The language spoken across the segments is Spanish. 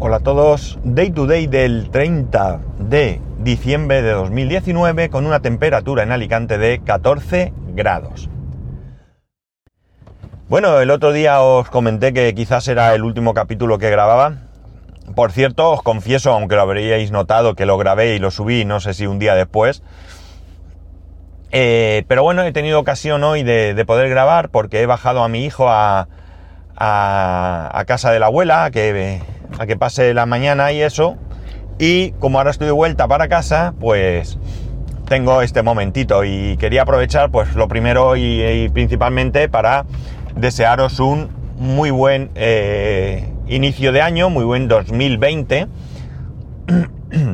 Hola a todos, Day to Day del 30 de diciembre de 2019 con una temperatura en Alicante de 14 grados. Bueno, el otro día os comenté que quizás era el último capítulo que grababa. Por cierto, os confieso, aunque lo habríais notado, que lo grabé y lo subí, no sé si un día después. Eh, pero bueno, he tenido ocasión hoy de, poder grabar porque he bajado a mi hijo a, casa de la abuela que, a que pase la mañana y eso. Y como ahora estoy de vuelta para casa, pues tengo este momentito y quería aprovechar pues lo primero y, principalmente para desearos un muy buen eh, inicio de año, muy buen 2020.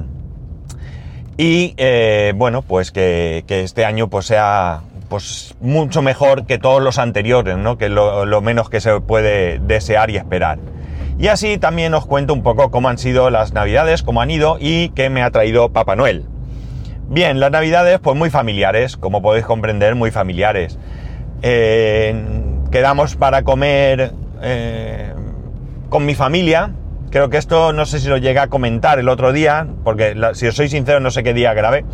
y eh, bueno, pues que, este año pues sea pues mucho mejor que todos los anteriores, ¿no? Que lo menos que se puede desear y esperar. Y así también os cuento un poco cómo han sido las navidades, cómo han ido y qué me ha traído Papá Noel. Bien, las navidades pues muy familiares, como podéis comprender, muy familiares. Eh, quedamos para comer eh, con mi familia. Creo que esto no sé si lo llegué a comentar el otro día, porque si os soy sincero no sé qué día grabé.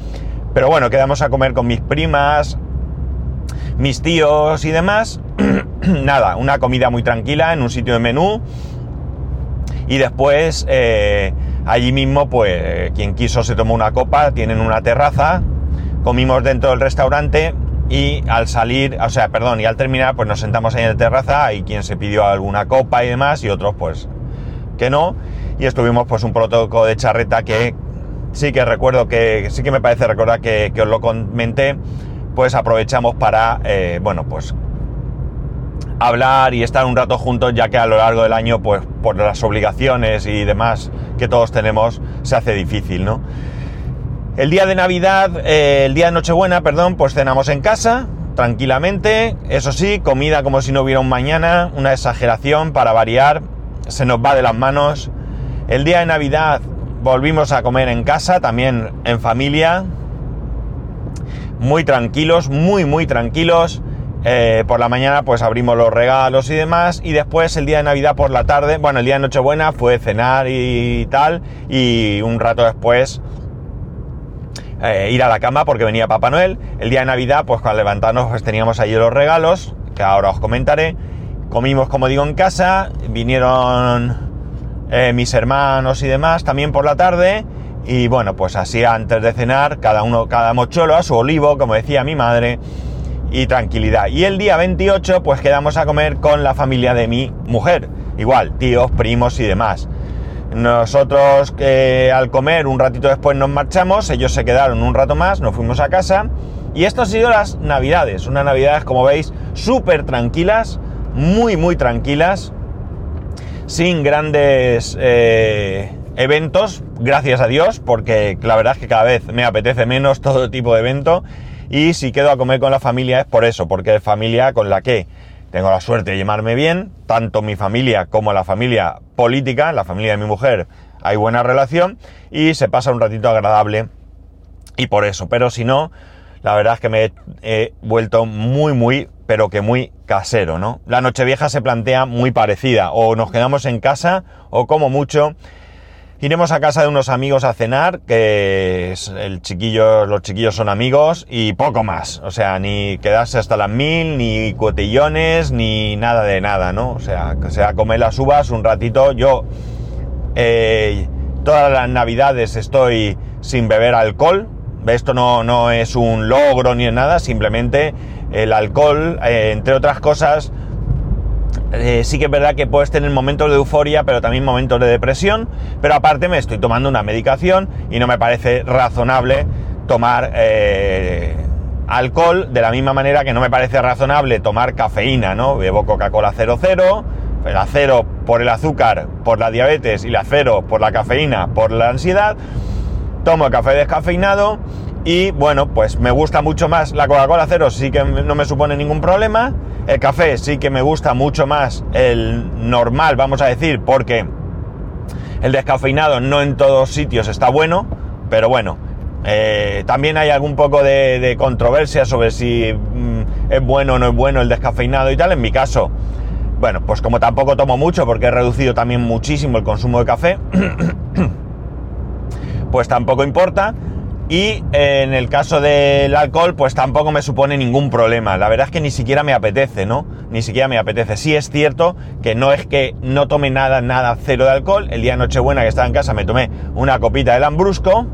Pero bueno, quedamos a comer con mis primas, mis tíos y demás. Nada, una comida muy tranquila en un sitio de menú. Y después, eh, allí mismo, pues quien quiso se tomó una copa, tienen una terraza, comimos dentro del restaurante y al salir, o sea, perdón, y al terminar, pues nos sentamos ahí en la terraza, hay quien se pidió alguna copa y demás, y otros pues que no, y estuvimos pues un protocolo de charreta que sí que recuerdo que, sí que me parece recordar que, os lo comenté, pues aprovechamos para, eh, bueno, pues hablar y estar un rato juntos, ya que a lo largo del año, pues por las obligaciones y demás que todos tenemos, se hace difícil, ¿no? El día de Navidad, eh, el día de Nochebuena, perdón, pues cenamos en casa, tranquilamente, eso sí, comida como si no hubiera un mañana, una exageración para variar, se nos va de las manos. El día de Navidad volvimos a comer en casa, también en familia, muy tranquilos, muy, muy tranquilos. Eh, por la mañana pues abrimos los regalos y demás y después el día de Navidad por la tarde, bueno el día de Nochebuena fue cenar y tal y un rato después eh, ir a la cama porque venía Papá Noel. El día de Navidad pues al levantarnos pues teníamos allí los regalos que ahora os comentaré. Comimos como digo en casa, vinieron eh, mis hermanos y demás también por la tarde y bueno, pues así antes de cenar, cada uno, cada mocholo a su olivo, como decía mi madre, y tranquilidad. Y el día 28, pues quedamos a comer con la familia de mi mujer. Igual, tíos, primos y demás. Nosotros eh, al comer un ratito después nos marchamos, ellos se quedaron un rato más, nos fuimos a casa. Y esto ha sido las navidades, unas navidades como veis súper tranquilas, muy muy tranquilas, sin grandes... Eh, eventos, gracias a Dios, porque la verdad es que cada vez me apetece menos todo tipo de evento. Y si quedo a comer con la familia es por eso, porque es familia con la que tengo la suerte de llamarme bien, tanto mi familia como la familia política, la familia de mi mujer, hay buena relación y se pasa un ratito agradable y por eso. Pero si no, la verdad es que me he vuelto muy, muy, pero que muy casero, ¿no? La Nochevieja se plantea muy parecida, o nos quedamos en casa, o como mucho, Iremos a casa de unos amigos a cenar, que es el chiquillo, los chiquillos son amigos y poco más. O sea, ni quedarse hasta las mil, ni cotillones, ni nada de nada, ¿no? O sea, que sea comer las uvas un ratito. Yo eh, todas las navidades estoy sin beber alcohol. Esto no, no es un logro ni nada, simplemente el alcohol, eh, entre otras cosas, eh, sí que es verdad que puedes tener momentos de euforia, pero también momentos de depresión. Pero aparte me estoy tomando una medicación y no me parece razonable tomar eh, alcohol de la misma manera que no me parece razonable tomar cafeína, ¿no? Bebo Coca-Cola 00, la cero por el azúcar, por la diabetes y la cero por la cafeína, por la ansiedad. Tomo café descafeinado y bueno, pues me gusta mucho más la Coca-Cola cero, sí que no me supone ningún problema el café sí que me gusta mucho más el normal, vamos a decir, porque el descafeinado no en todos sitios está bueno, pero bueno, eh, también hay algún poco de, controversia sobre si mm, es bueno o no es bueno el descafeinado y tal. En mi caso, bueno, pues como tampoco tomo mucho porque he reducido también muchísimo el consumo de café, pues tampoco importa. Y en el caso del alcohol, pues tampoco me supone ningún problema. La verdad es que ni siquiera me apetece, ¿no? Ni siquiera me apetece. Sí es cierto que no es que no tome nada, nada cero de alcohol. El día de Nochebuena que estaba en casa me tomé una copita de Lambrusco.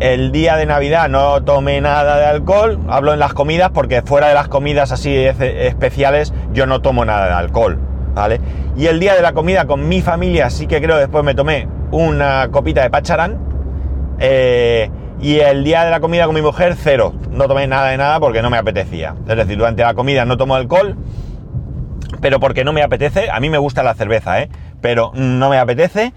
El día de Navidad no tomé nada de alcohol. Hablo en las comidas porque fuera de las comidas así especiales yo no tomo nada de alcohol, ¿vale? Y el día de la comida con mi familia sí que creo después me tomé una copita de pacharán eh, y el día de la comida con mi mujer, cero. No tomé nada de nada porque no me apetecía. Es decir, durante la comida no tomo alcohol, pero porque no me apetece. A mí me gusta la cerveza, ¿eh? Pero no me apetece.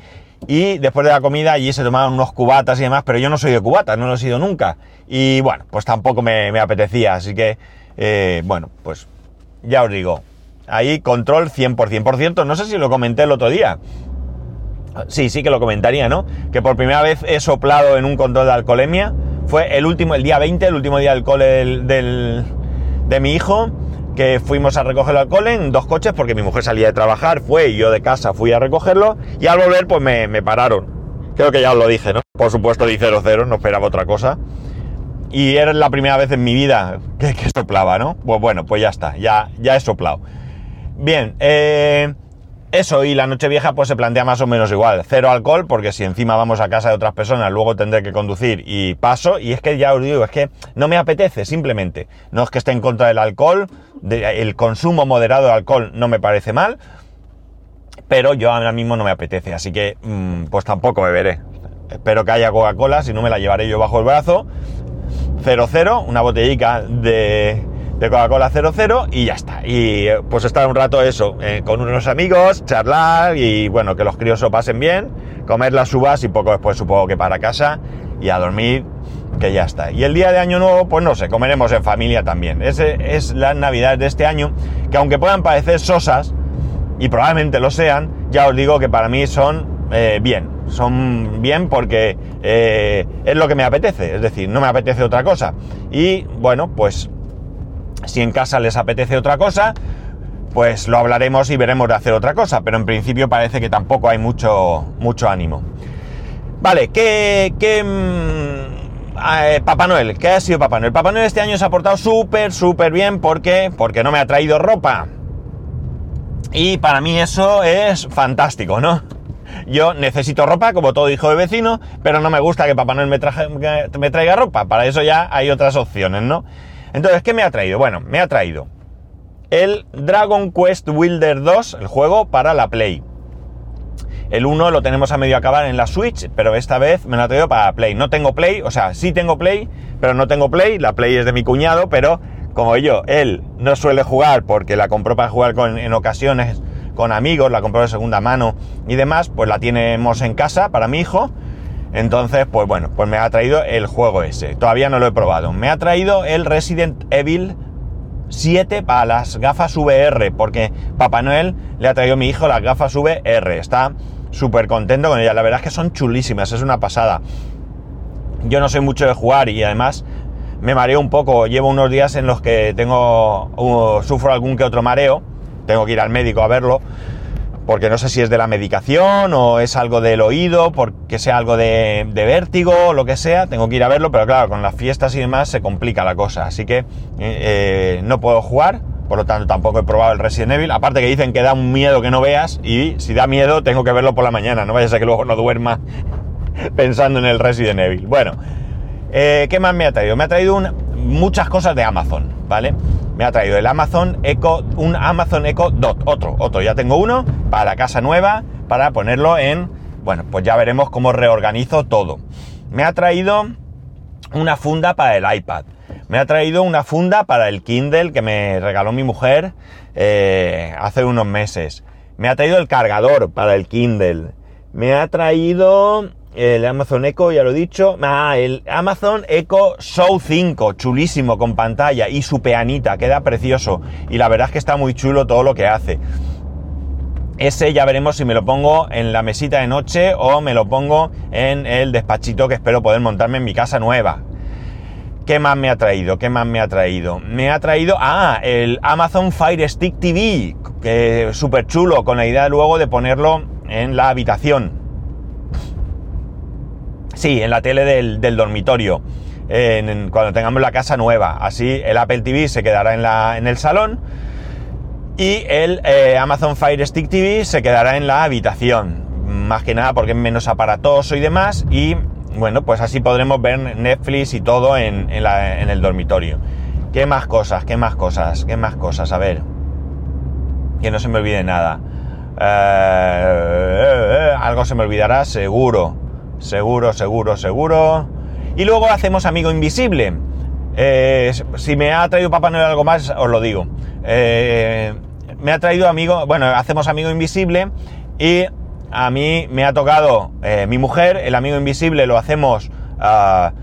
Y después de la comida allí se tomaban unos cubatas y demás, pero yo no soy de cubatas, no lo he sido nunca. Y bueno, pues tampoco me, apetecía. Así que, eh, bueno, pues ya os digo. Ahí control 100%. Por cierto, no sé si lo comenté el otro día. Sí, sí que lo comentaría, ¿no? Que por primera vez he soplado en un control de alcoholemia. Fue el último, el día 20, el último día del cole del, de mi hijo, que fuimos a recoger el alcohol en dos coches porque mi mujer salía de trabajar, fue y yo de casa fui a recogerlo y al volver pues me, pararon. Creo que ya os lo dije, ¿no? Por supuesto di 0-0, no esperaba otra cosa. Y era la primera vez en mi vida que, que soplaba, ¿no? Pues bueno, pues ya está, ya, ya he soplado. Bien, eh, eso y la noche vieja pues se plantea más o menos igual. Cero alcohol porque si encima vamos a casa de otras personas luego tendré que conducir y paso. Y es que ya os digo, es que no me apetece simplemente. No es que esté en contra del alcohol, el consumo moderado de alcohol no me parece mal. Pero yo ahora mismo no me apetece, así que mm, pues tampoco beberé. Espero que haya Coca-Cola, si no me la llevaré yo bajo el brazo. 00, una botellica de, de Coca-Cola 00 y ya está. Y eh, pues estar un rato eso, eh, con unos amigos, charlar y bueno, que los críos lo pasen bien, comer las uvas y poco después supongo que para casa y a dormir, que ya está. Y el día de Año Nuevo, pues no sé, comeremos en familia también. Ese es la Navidad de este año, que aunque puedan parecer sosas, y probablemente lo sean, ya os digo que para mí son eh, bien. Son bien porque es lo que me apetece, es decir, no me apetece otra cosa. Y bueno, pues si en casa les apetece otra cosa, pues lo hablaremos y veremos de hacer otra cosa, pero en principio parece que tampoco hay mucho, mucho ánimo. Vale, ¿qué, qué mm, eh, Papá Noel? ¿Qué ha sido Papá Noel? Papá Noel este año se ha portado súper, súper bien porque, porque no me ha traído ropa. Y para mí eso es fantástico, ¿no? Yo necesito ropa, como todo hijo de vecino, pero no me gusta que Papá Noel me, me traiga ropa. Para eso ya hay otras opciones, ¿no? Entonces, ¿qué me ha traído? Bueno, me ha traído el Dragon Quest Wilder 2, el juego para la Play. El 1 lo tenemos a medio acabar en la Switch, pero esta vez me lo ha traído para Play. No tengo Play, o sea, sí tengo Play, pero no tengo Play. La Play es de mi cuñado, pero como yo, él no suele jugar porque la compró para jugar en ocasiones con amigos, la compró de segunda mano y demás, pues la tenemos en casa para mi hijo entonces, pues bueno, pues me ha traído el juego ese. Todavía no lo he probado. Me ha traído el Resident Evil 7 para las gafas VR, porque Papá Noel le ha traído a mi hijo las gafas VR. Está súper contento con ellas. La verdad es que son chulísimas, es una pasada. Yo no soy mucho de jugar y además me mareo un poco. Llevo unos días en los que tengo, uh, sufro algún que otro mareo. Tengo que ir al médico a verlo porque no sé si es de la medicación o es algo del oído, porque sea algo de, vértigo o lo que sea, tengo que ir a verlo, pero claro, con las fiestas y demás se complica la cosa, así que eh, eh, no puedo jugar, por lo tanto tampoco he probado el Resident Evil, aparte que dicen que da un miedo que no veas y si da miedo tengo que verlo por la mañana, no vaya a ser que luego no duerma pensando en el Resident Evil. Bueno, eh, ¿qué más me ha traído? Me ha traído muchas cosas de Amazon, ¿vale? Me ha traído el Amazon Echo, un Amazon Echo Dot, otro, otro, ya tengo uno para casa nueva, para ponerlo en, bueno, pues ya veremos cómo reorganizo todo. Me ha traído una funda para el iPad, me ha traído una funda para el Kindle que me regaló mi mujer eh, hace unos meses, me ha traído el cargador para el Kindle, me ha traído el Amazon Echo, ya lo he dicho. Ah, el Amazon Echo Show 5, chulísimo, con pantalla y su peanita, queda precioso. Y la verdad es que está muy chulo todo lo que hace. Ese ya veremos si me lo pongo en la mesita de noche o me lo pongo en el despachito que espero poder montarme en mi casa nueva. ¿Qué más me ha traído? ¿Qué más me ha traído? Me ha traído, ah, el Amazon Fire Stick TV, que súper chulo, con la idea luego de ponerlo en la habitación. Sí, en la tele del, dormitorio, cuando tengamos la casa nueva. Así el Apple TV se quedará en, la, en el salón y el eh, Amazon Fire Stick TV se quedará en la habitación. Más que nada porque es menos aparatoso y demás. Y bueno, pues así podremos ver Netflix y todo en, el dormitorio. ¿Qué más cosas? ¿Qué más cosas? ¿Qué más cosas? A ver. Que no se me olvide nada. Eh, algo se me olvidará, seguro. Seguro, seguro, seguro. Y luego hacemos Amigo Invisible. Eh, si me ha traído Papá Noel algo más, os lo digo. Eh, me ha traído amigo, bueno, hacemos Amigo Invisible y a mí me ha tocado eh, mi mujer, el amigo invisible lo hacemos ah,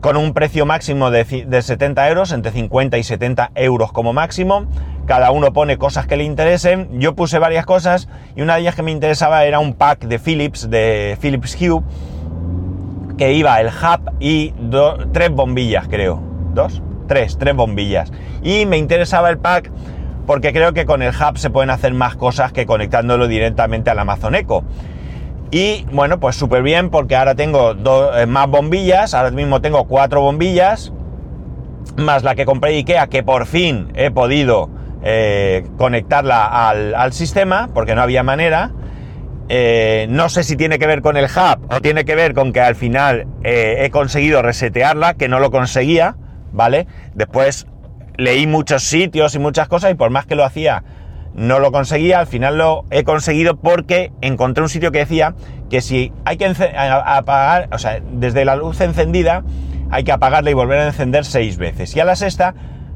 con un precio máximo de, 70 euros, entre 50 y 70 euros como máximo. Cada uno pone cosas que le interesen. Yo puse varias cosas y una de ellas que me interesaba era un pack de Philips, de Philips Hue, que iba el hub y tres bombillas, creo. ¿Dos? Tres, tres bombillas. Y me interesaba el pack porque creo que con el hub se pueden hacer más cosas que conectándolo directamente al Amazon Echo. Y bueno, pues súper bien porque ahora tengo eh, más bombillas, ahora mismo tengo cuatro bombillas, más la que compré Ikea, que por fin he podido eh, conectarla al, sistema, porque no había manera. Eh, no sé si tiene que ver con el hub o tiene que ver con que al final he conseguido resetearla, que no lo conseguía, ¿vale? Después leí muchos sitios y muchas cosas y por más que lo hacía no lo conseguía, al final lo he conseguido porque encontré un sitio que decía que si hay que apagar, o sea, desde la luz encendida hay que apagarla y volver a encender seis veces. Y a la sexta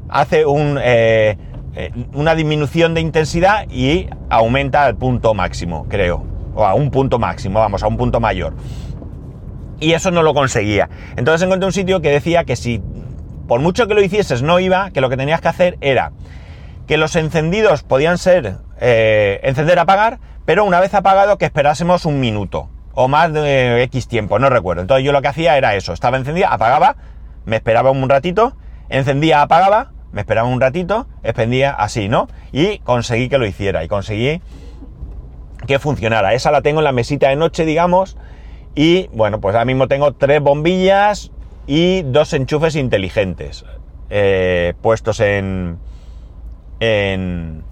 hace un, eh, eh, una disminución de intensidad y aumenta al punto máximo, creo. O a un punto máximo, vamos, a un punto mayor. Y eso no lo conseguía. Entonces encontré un sitio que decía que si por mucho que lo hicieses no iba, que lo que tenías que hacer era que los encendidos podían ser eh, encender apagar, pero una vez apagado que esperásemos un minuto o más de X tiempo, no recuerdo. Entonces yo lo que hacía era eso, estaba encendida, apagaba, me esperaba un ratito, encendía, apagaba, me esperaba un ratito, expendía así, ¿no? Y conseguí que lo hiciera y conseguí que funcionara. Esa la tengo en la mesita de noche, digamos, y bueno, pues ahora mismo tengo tres bombillas, y dos enchufes inteligentes eh, puestos en, en,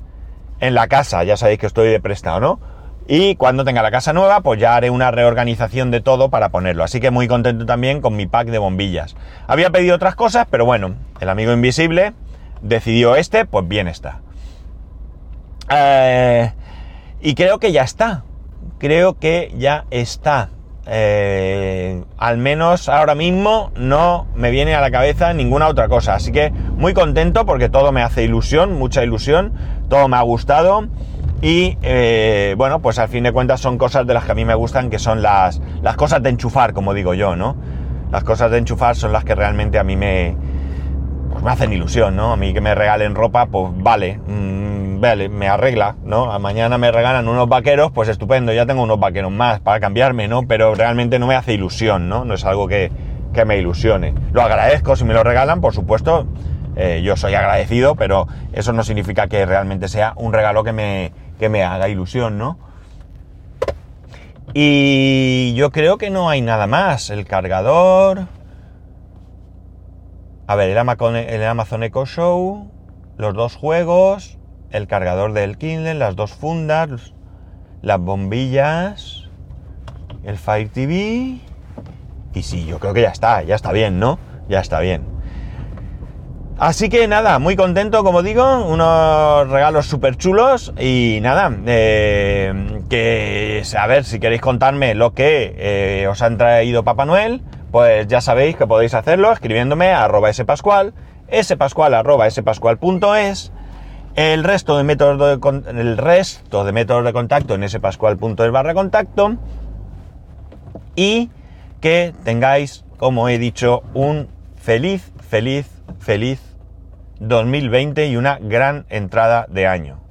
en la casa. Ya sabéis que estoy de prestado, ¿no? Y cuando tenga la casa nueva, pues ya haré una reorganización de todo para ponerlo. Así que muy contento también con mi pack de bombillas. Había pedido otras cosas, pero bueno, el amigo invisible decidió este, pues bien está. Eh, y creo que ya está. Creo que ya está. Eh, al menos ahora mismo no me viene a la cabeza ninguna otra cosa. Así que muy contento porque todo me hace ilusión, mucha ilusión, todo me ha gustado. Y eh, bueno, pues al fin de cuentas son cosas de las que a mí me gustan, que son las, las cosas de enchufar, como digo yo, ¿no? Las cosas de enchufar son las que realmente a mí me, pues me hacen ilusión, ¿no? A mí que me regalen ropa, pues vale. Mm, me arregla, ¿no? Mañana me regalan unos vaqueros, pues estupendo, ya tengo unos vaqueros más para cambiarme, ¿no? Pero realmente no me hace ilusión, ¿no? No es algo que, me ilusione. Lo agradezco si me lo regalan, por supuesto, eh, yo soy agradecido, pero eso no significa que realmente sea un regalo que me, que me haga ilusión, ¿no? Y yo creo que no hay nada más. El cargador. A ver, el Amazon Echo Show. Los dos juegos el cargador del Kindle, las dos fundas, las bombillas, el Fire TV. Y sí, yo creo que ya está, ya está bien, ¿no? Ya está bien. Así que nada, muy contento, como digo, unos regalos súper chulos y nada, eh, que a ver si queréis contarme lo que eh, os han traído Papá Noel, pues ya sabéis que podéis hacerlo escribiéndome a arroba spascual, spascual arroba spascual.es el resto de métodos de, el resto de métodos de contacto en ese pascual.es barra contacto. Y que tengáis, como he dicho, un feliz, feliz, feliz 2020 y una gran entrada de año.